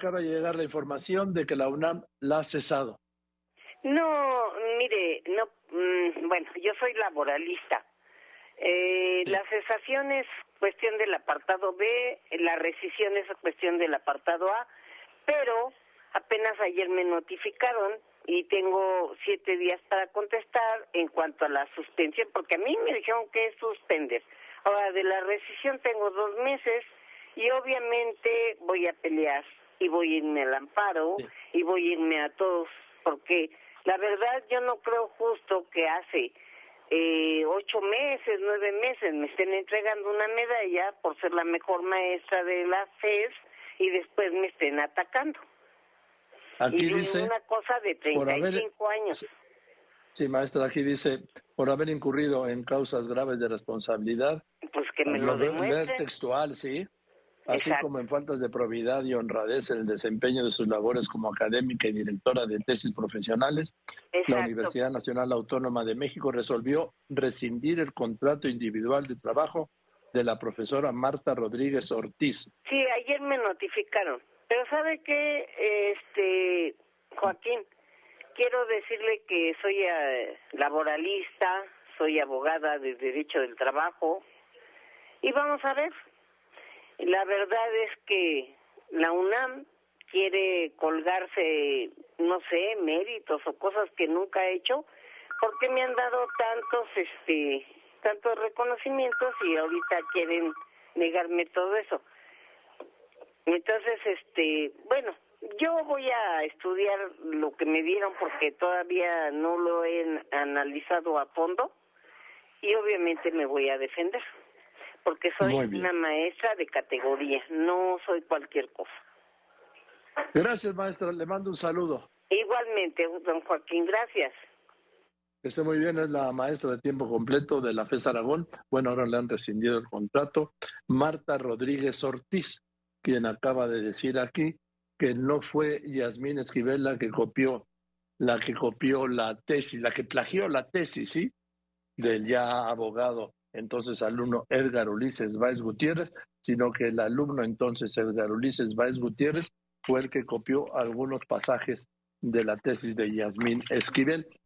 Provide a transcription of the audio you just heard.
acaba de llegar la información de que la UNAM la ha cesado. No, mire, no, mm, bueno, yo soy laboralista. Eh, La cesación es cuestión del apartado B, la rescisión es cuestión del apartado A, pero apenas ayer me notificaron y tengo siete días para contestar en cuanto a la suspensión, porque a mí me dijeron que suspender. Ahora, de la rescisión tengo dos meses y obviamente voy a pelear y voy a irme al amparo y voy a irme a todos, porque la verdad yo no creo justo que hace eh, ocho meses, nueve meses me estén entregando una medalla por ser la mejor maestra de la FES y después me estén atacando. Aquí y dice, una cosa de 35 años. Sí, maestra, aquí dice, por haber incurrido en causas graves de responsabilidad. Pues que me lo, demuestre. textual, sí así como en faltas de probidad y honradez en el desempeño de sus labores como académica y directora de tesis profesionales, la Universidad Nacional Autónoma de México resolvió rescindir el contrato individual de trabajo de la profesora Marta Rodríguez Ortiz. Sí, ayer me notificaron, pero ¿sabe qué, este, Joaquín? Quiero decirle que soy eh, laboralista, soy abogada de Derecho del Trabajo, y vamos a ver, la verdad es que la UNAM quiere colgarse, no sé, méritos o cosas que nunca ha hecho, porque me han dado tantos, este, tantos reconocimientos y ahorita quieren negarme todo eso. Entonces, este, bueno, yo voy a estudiar lo que me dieron porque todavía no lo he analizado a fondo y obviamente me voy a defender porque soy una maestra de categoría, no soy cualquier cosa. Gracias, maestra. Le mando un saludo. Igualmente, don Joaquín, gracias. Que esté muy bien, es la maestra de tiempo completo de la FES Aragón. Bueno, ahora le han rescindido el contrato. Marta Rodríguez Ortiz, quien acaba de decir aquí que no fue Yasmín Esquivel la que copió, la que copió la tesis, la que plagió la tesis, ¿sí? Del ya abogado entonces alumno Edgar Ulises Báez Gutiérrez, sino que el alumno entonces Edgar Ulises Báez Gutiérrez fue el que copió algunos pasajes de la tesis de Yasmín Esquivel.